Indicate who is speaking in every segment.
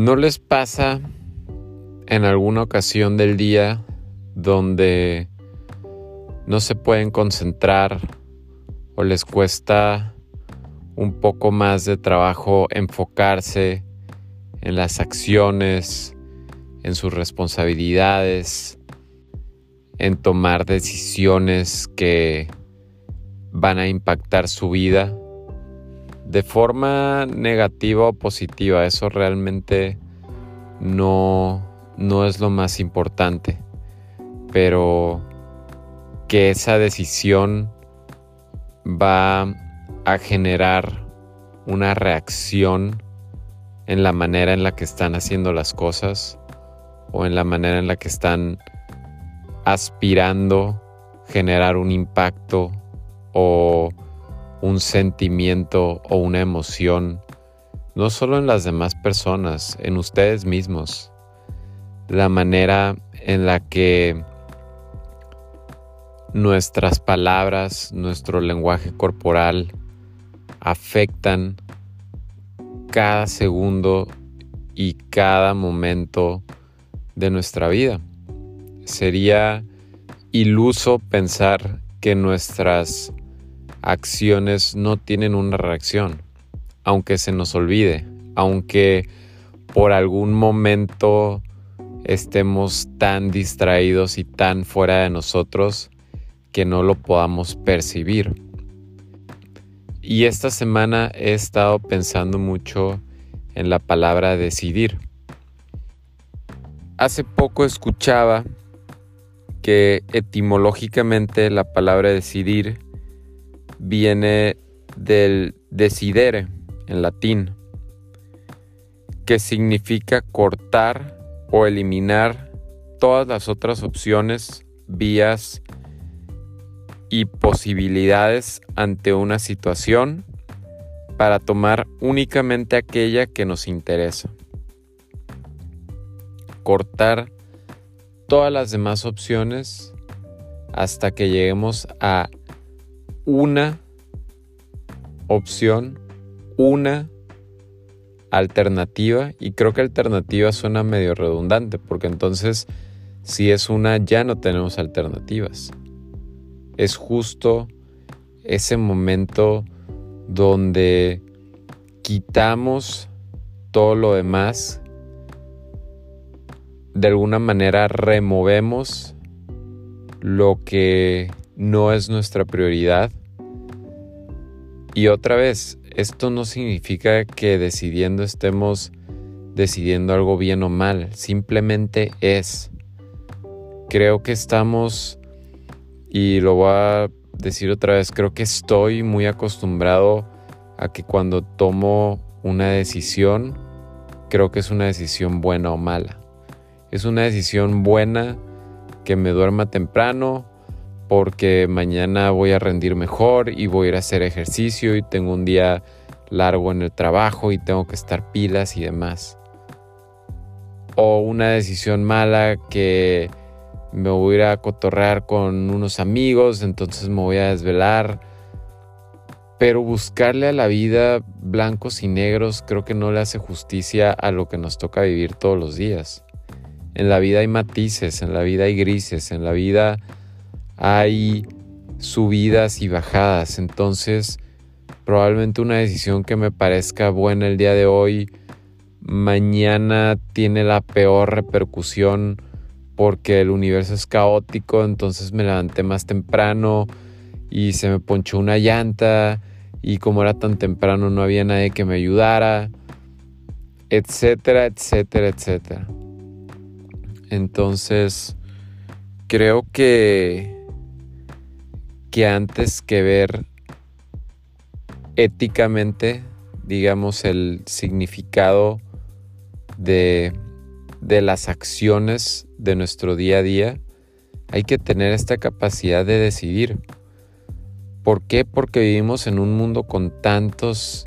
Speaker 1: ¿No les pasa en alguna ocasión del día donde no se pueden concentrar o les cuesta un poco más de trabajo enfocarse en las acciones, en sus responsabilidades, en tomar decisiones que van a impactar su vida de forma negativa o positiva. Eso realmente no, no es lo más importante. Pero que esa decisión va a generar una reacción en la manera en la que están haciendo las cosas o en la manera en la que están aspirando generar un impacto o un sentimiento o una emoción, no solo en las demás personas, en ustedes mismos. La manera en la que nuestras palabras, nuestro lenguaje corporal afectan cada segundo y cada momento de nuestra vida. Sería iluso pensar que nuestras acciones no tienen una reacción, aunque se nos olvide, aunque por algún momento estemos tan distraídos y tan fuera de nosotros que no lo podamos percibir. Y esta semana he estado pensando mucho en la palabra decidir. Hace poco escuchaba que etimológicamente la palabra decidir viene del decidere en latín, que significa cortar o eliminar todas las otras opciones, vías y posibilidades ante una situación para tomar únicamente aquella que nos interesa. Cortar todas las demás opciones hasta que lleguemos a una opción, una alternativa y creo que alternativa suena medio redundante porque entonces si es una ya no tenemos alternativas. Es justo ese momento donde quitamos todo lo demás, de alguna manera removemos lo que no es nuestra prioridad y otra vez, esto no significa que decidiendo estemos decidiendo algo bien o mal, simplemente es. Creo que estamos, y lo voy a decir otra vez, creo que estoy muy acostumbrado a que cuando tomo una decisión, creo que es una decisión buena o mala. Es una decisión buena que me duerma temprano, porque mañana voy a rendir mejor y voy a ir a hacer ejercicio y tengo un día largo en el trabajo y tengo que estar pilas y demás. O una decisión mala que me voy a ir a cotorrear con unos amigos, entonces me voy a desvelar. Pero buscarle a la vida blancos y negros creo que no le hace justicia a lo que nos toca vivir todos los días. En la vida hay matices, en la vida hay grises, en la vida hay subidas y bajadas. Entonces, probablemente una decisión que me parezca buena el día de hoy, mañana tiene la peor repercusión porque el universo es caótico, entonces me levanté más temprano y se me ponchó una llanta y como era tan temprano no había nadie que me ayudara, etcétera, etcétera, etcétera. Entonces, creo que que antes que ver éticamente, digamos, el significado de, de las acciones de nuestro día a día, hay que tener esta capacidad de decidir. ¿Por qué? Porque vivimos en un mundo con tantos,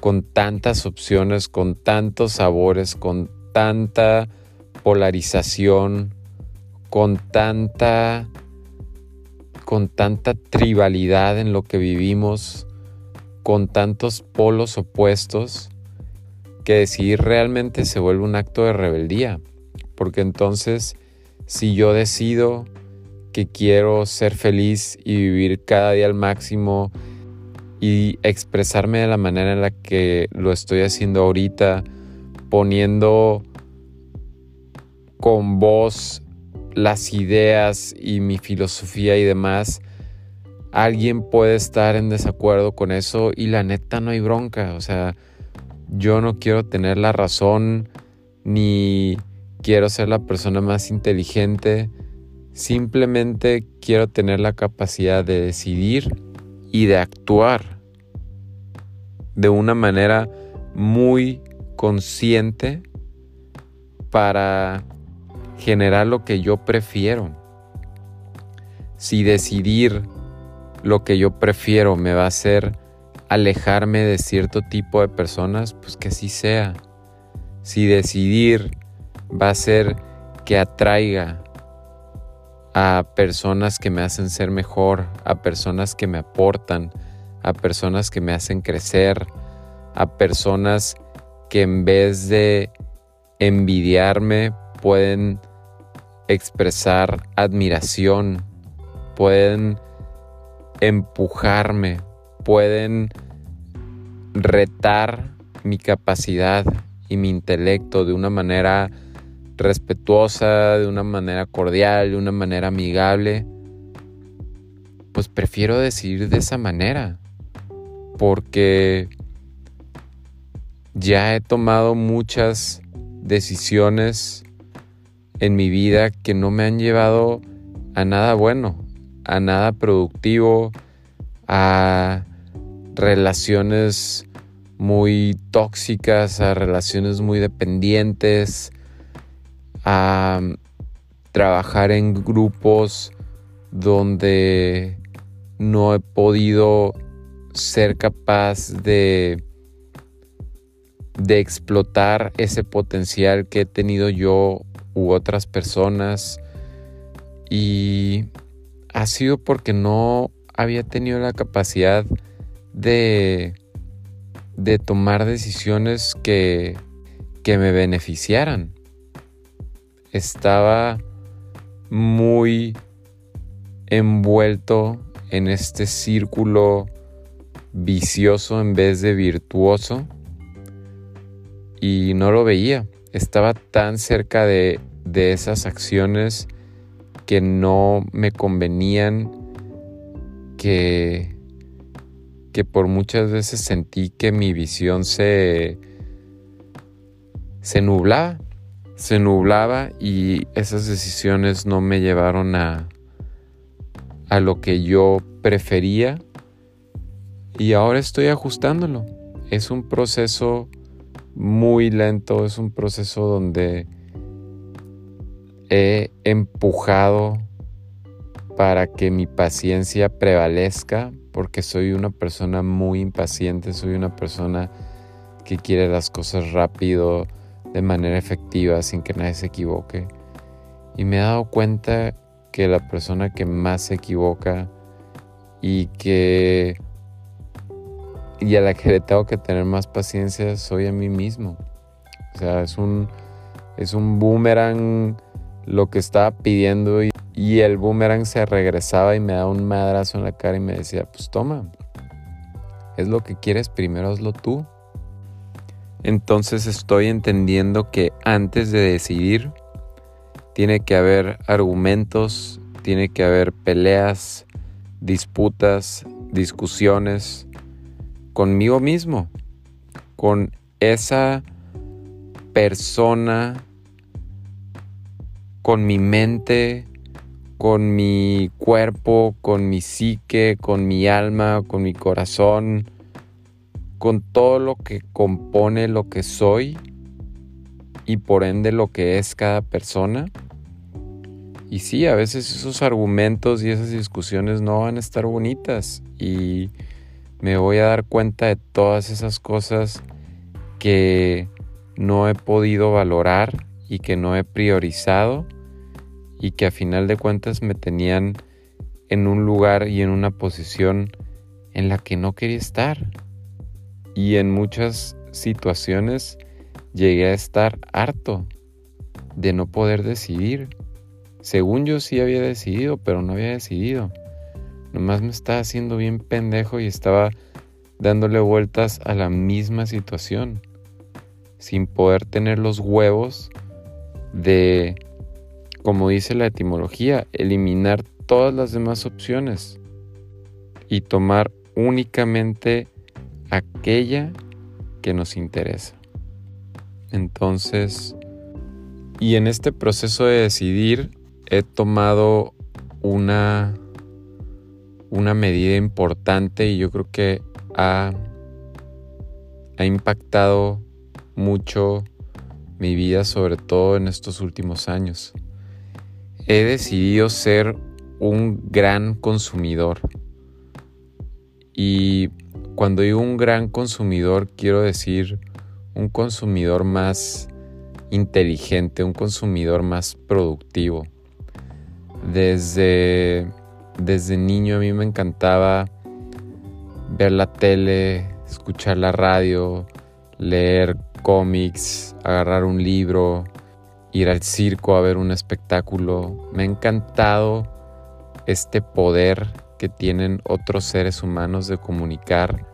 Speaker 1: con tantas opciones, con tantos sabores, con tanta polarización, con tanta con tanta tribalidad en lo que vivimos, con tantos polos opuestos, que decidir realmente se vuelve un acto de rebeldía. Porque entonces, si yo decido que quiero ser feliz y vivir cada día al máximo y expresarme de la manera en la que lo estoy haciendo ahorita, poniendo con voz las ideas y mi filosofía y demás, alguien puede estar en desacuerdo con eso y la neta no hay bronca. O sea, yo no quiero tener la razón ni quiero ser la persona más inteligente. Simplemente quiero tener la capacidad de decidir y de actuar de una manera muy consciente para generar lo que yo prefiero. Si decidir lo que yo prefiero me va a hacer alejarme de cierto tipo de personas, pues que así sea. Si decidir va a ser que atraiga a personas que me hacen ser mejor, a personas que me aportan, a personas que me hacen crecer, a personas que en vez de envidiarme pueden expresar admiración, pueden empujarme, pueden retar mi capacidad y mi intelecto de una manera respetuosa, de una manera cordial, de una manera amigable, pues prefiero decidir de esa manera, porque ya he tomado muchas decisiones en mi vida que no me han llevado a nada bueno, a nada productivo, a relaciones muy tóxicas, a relaciones muy dependientes, a trabajar en grupos donde no he podido ser capaz de de explotar ese potencial que he tenido yo u otras personas y ha sido porque no había tenido la capacidad de, de tomar decisiones que, que me beneficiaran. Estaba muy envuelto en este círculo vicioso en vez de virtuoso y no lo veía. Estaba tan cerca de, esas acciones que no me convenían, que, que por muchas veces sentí que mi visión se, se nublaba, se nublaba y esas decisiones no me llevaron a, a lo que yo prefería y ahora estoy ajustándolo. Es un proceso muy lento, es un proceso donde he empujado para que mi paciencia prevalezca, porque soy una persona muy impaciente, soy una persona que quiere las cosas rápido, de manera efectiva, sin que nadie se equivoque. Y me he dado cuenta que la persona que más se equivoca y que y a la que le tengo que tener más paciencia soy a mí mismo. O sea, es un, es un boomerang lo que estaba pidiendo y, y el boomerang se regresaba y me daba un madrazo en la cara y me decía, pues toma, es lo que quieres, primero hazlo tú. Entonces estoy entendiendo que antes de decidir tiene que haber argumentos, tiene que haber peleas, disputas, discusiones, conmigo mismo, con esa persona, con mi mente, con mi cuerpo, con mi psique, con mi alma, con mi corazón, con todo lo que compone lo que soy y por ende lo que es cada persona. Y sí, a veces esos argumentos y esas discusiones no van a estar bonitas y me voy a dar cuenta de todas esas cosas que no he podido valorar y que no he priorizado y que a final de cuentas me tenían en un lugar y en una posición en la que no quería estar. Y en muchas situaciones llegué a estar harto de no poder decidir. Según yo sí había decidido, pero no había decidido. Nomás me estaba haciendo bien pendejo y estaba dándole vueltas a la misma situación, sin poder tener los huevos de, como dice la etimología, eliminar todas las demás opciones y tomar únicamente aquella que nos interesa. Entonces, y en este proceso de decidir he tomado una, una medida importante y yo creo que ha, ha impactado mucho mi vida, sobre todo en estos últimos años. He decidido ser un gran consumidor. Y cuando digo un gran consumidor, quiero decir un consumidor más inteligente, un consumidor más productivo. Desde, desde niño a mí me encantaba ver la tele, escuchar la radio, leer cómics, agarrar un libro, ir al circo a ver un espectáculo. Me ha encantado este poder que tienen otros seres humanos de comunicar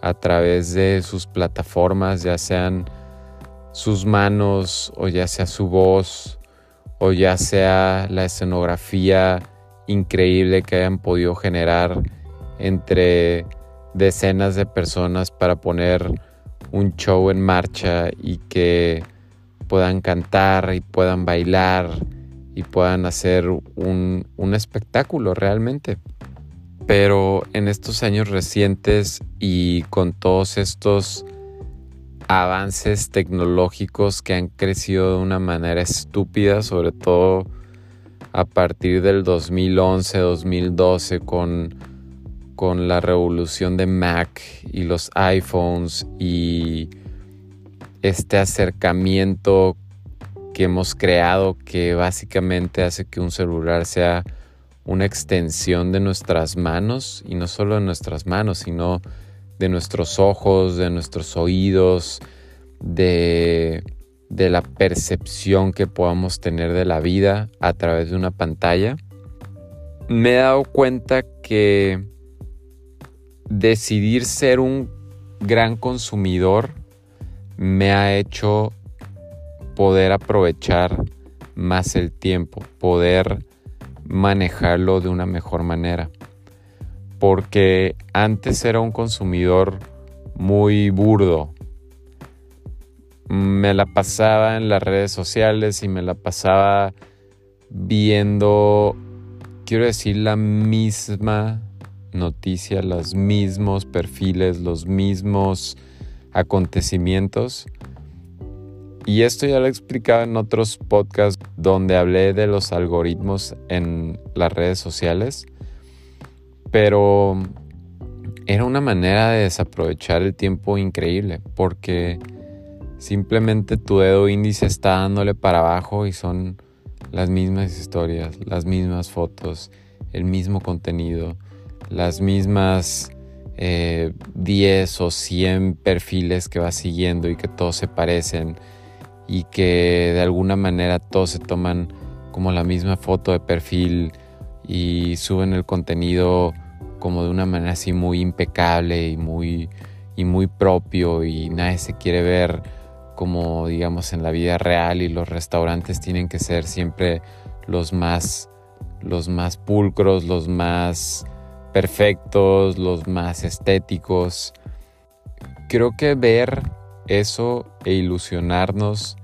Speaker 1: a través de sus plataformas, ya sean sus manos o ya sea su voz o ya sea la escenografía increíble que hayan podido generar entre decenas de personas para poner un show en marcha y que puedan cantar y puedan bailar y puedan hacer un, un espectáculo realmente. Pero en estos años recientes y con todos estos avances tecnológicos que han crecido de una manera estúpida, sobre todo a partir del 2011-2012 con, con la revolución de Mac y los iPhones y este acercamiento que hemos creado que básicamente hace que un celular sea una extensión de nuestras manos y no solo de nuestras manos, sino de nuestros ojos, de nuestros oídos, de, de la percepción que podamos tener de la vida a través de una pantalla, me he dado cuenta que decidir ser un gran consumidor me ha hecho poder aprovechar más el tiempo, poder manejarlo de una mejor manera. Porque antes era un consumidor muy burdo. Me la pasaba en las redes sociales y me la pasaba viendo, quiero decir, la misma noticia, los mismos perfiles, los mismos acontecimientos. Y esto ya lo he explicado en otros podcasts donde hablé de los algoritmos en las redes sociales, pero era una manera de desaprovechar el tiempo increíble porque simplemente tu dedo índice está dándole para abajo y son las mismas historias, las mismas fotos, el mismo contenido, las mismas 10 eh, o 100 perfiles que vas siguiendo y que todos se parecen y que de alguna manera todos se toman como la misma foto de perfil y suben el contenido como de una manera así muy impecable y muy, y muy propio y nadie se quiere ver como digamos en la vida real y los restaurantes tienen que ser siempre los más los más pulcros, los más perfectos, los más estéticos. Creo que ver eso e ilusionarnos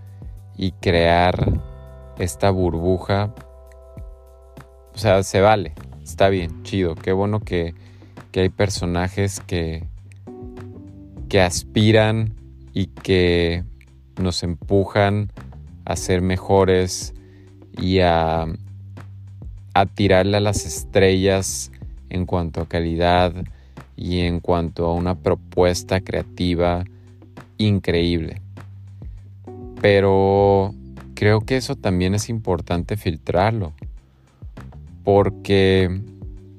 Speaker 1: y crear esta burbuja, o sea, se vale, está bien, chido, qué bueno que, hay personajes que, que aspiran y que nos empujan a ser mejores y a, a tirarle a las estrellas en cuanto a calidad y en cuanto a una propuesta creativa increíble. Pero creo que eso también es importante filtrarlo. Porque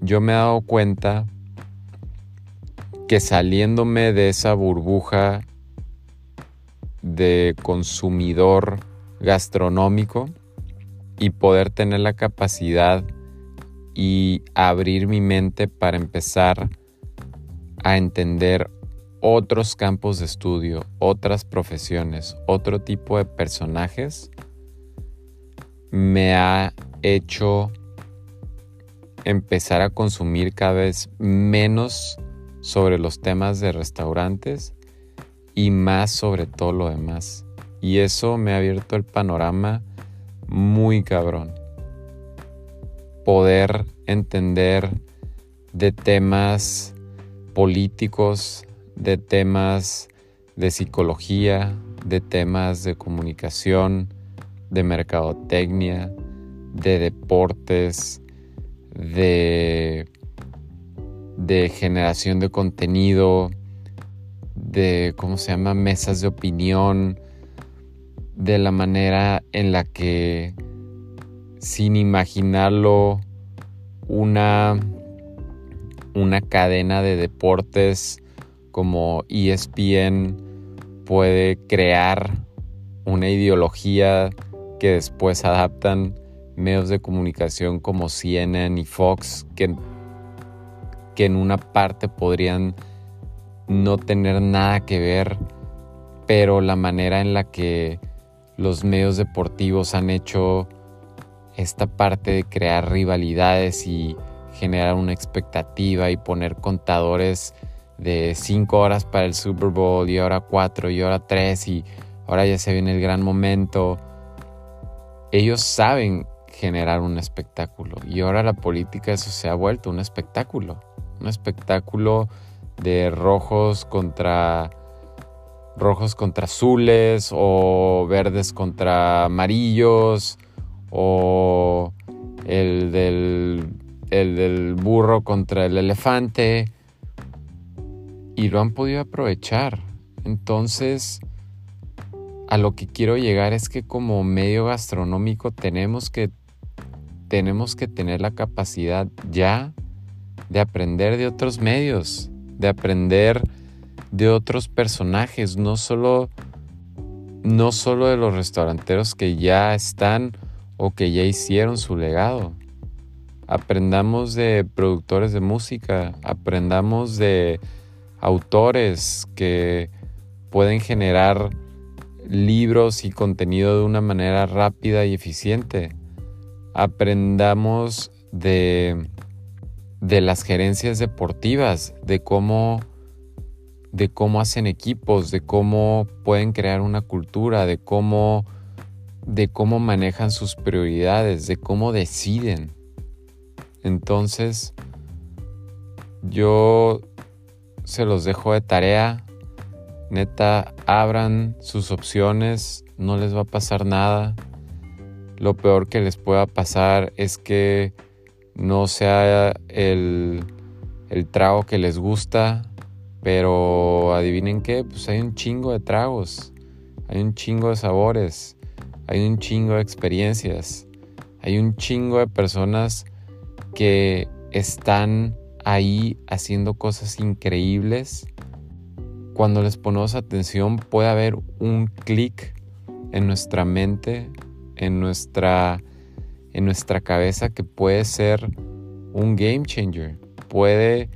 Speaker 1: yo me he dado cuenta que saliéndome de esa burbuja de consumidor gastronómico y poder tener la capacidad y abrir mi mente para empezar a entender otros campos de estudio, otras profesiones, otro tipo de personajes, me ha hecho empezar a consumir cada vez menos sobre los temas de restaurantes y más sobre todo lo demás. Y eso me ha abierto el panorama muy cabrón. Poder entender de temas políticos, de temas de psicología, de temas de comunicación, de mercadotecnia, de deportes, de, de generación de contenido, de, ¿cómo se llama?, mesas de opinión, de la manera en la que, sin imaginarlo, una, una cadena de deportes como ESPN puede crear una ideología que después adaptan medios de comunicación como CNN y Fox, que, que en una parte podrían no tener nada que ver, pero la manera en la que los medios deportivos han hecho esta parte de crear rivalidades y generar una expectativa y poner contadores de 5 horas para el Super Bowl y ahora 4 y ahora 3 y ahora ya se viene el gran momento. Ellos saben generar un espectáculo y ahora la política eso se ha vuelto un espectáculo, un espectáculo de rojos contra rojos contra azules o verdes contra amarillos o el del, el del burro contra el elefante y lo han podido aprovechar. Entonces, a lo que quiero llegar es que como medio gastronómico tenemos que tenemos que tener la capacidad ya de aprender de otros medios, de aprender de otros personajes, no solo, no solo de los restauranteros que ya están o que ya hicieron su legado. Aprendamos de productores de música, aprendamos de autores que pueden generar libros y contenido de una manera rápida y eficiente. Aprendamos de de las gerencias deportivas, de cómo, de cómo hacen equipos, de cómo pueden crear una cultura, de cómo, de cómo manejan sus prioridades, de cómo deciden. Entonces, yo se los dejo de tarea. Neta, abran sus opciones, no les va a pasar nada. Lo peor que les pueda pasar es que no sea el, trago que les gusta, pero adivinen qué, pues hay un chingo de tragos, hay un chingo de sabores, hay un chingo de experiencias, hay un chingo de personas que están ahí haciendo cosas increíbles. Cuando les ponemos atención puede haber un clic en nuestra mente, en nuestra en nuestra cabeza que puede ser un game changer, puede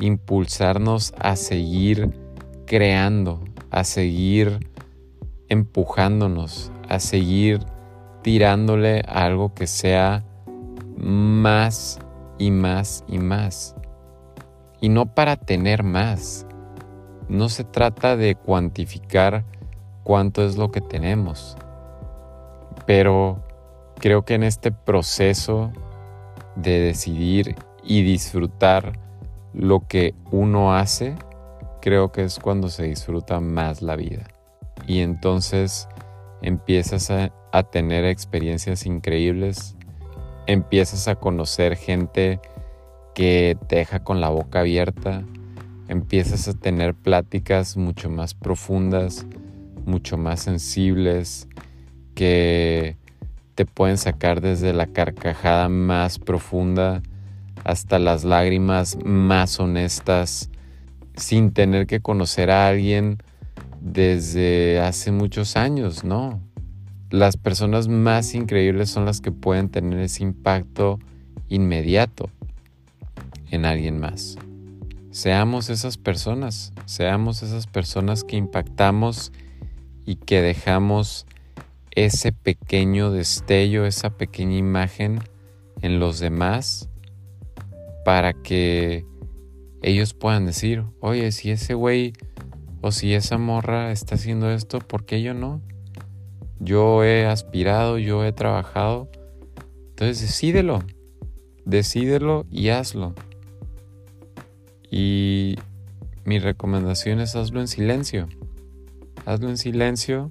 Speaker 1: impulsarnos a seguir creando, a seguir empujándonos, a seguir tirándole a algo que sea más y más y más. Y no para tener más. No se trata de cuantificar cuánto es lo que tenemos, pero Creo que en este proceso de decidir y disfrutar lo que uno hace, creo que es cuando se disfruta más la vida. Y entonces empiezas a, tener experiencias increíbles, empiezas a conocer gente que te deja con la boca abierta, empiezas a tener pláticas mucho más profundas, mucho más sensibles, que te pueden sacar desde la carcajada más profunda hasta las lágrimas más honestas, sin tener que conocer a alguien desde hace muchos años, ¿no? Las personas más increíbles son las que pueden tener ese impacto inmediato en alguien más. Seamos esas personas, seamos esas personas que impactamos y que dejamos ese pequeño destello, esa pequeña imagen en los demás para que ellos puedan decir, oye, si ese güey o si esa morra está haciendo esto, ¿por qué yo no? Yo he aspirado, yo he trabajado. Entonces decídelo, decídelo y hazlo. Y mi recomendación es hazlo en silencio. Hazlo en silencio.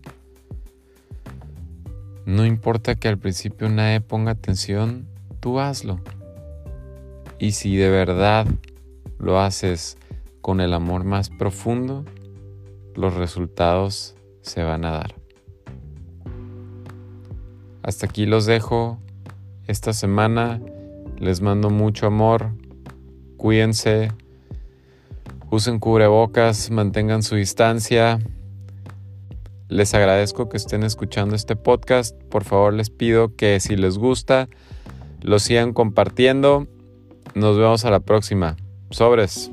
Speaker 1: No importa que al principio nadie ponga atención, tú hazlo. Y si de verdad lo haces con el amor más profundo, los resultados se van a dar. Hasta aquí los dejo esta semana. Les mando mucho amor. Cuídense. Usen cubrebocas. Mantengan su distancia. Les agradezco que estén escuchando este podcast. Por favor les pido que si les gusta, lo sigan compartiendo. Nos vemos a la próxima. Sobres.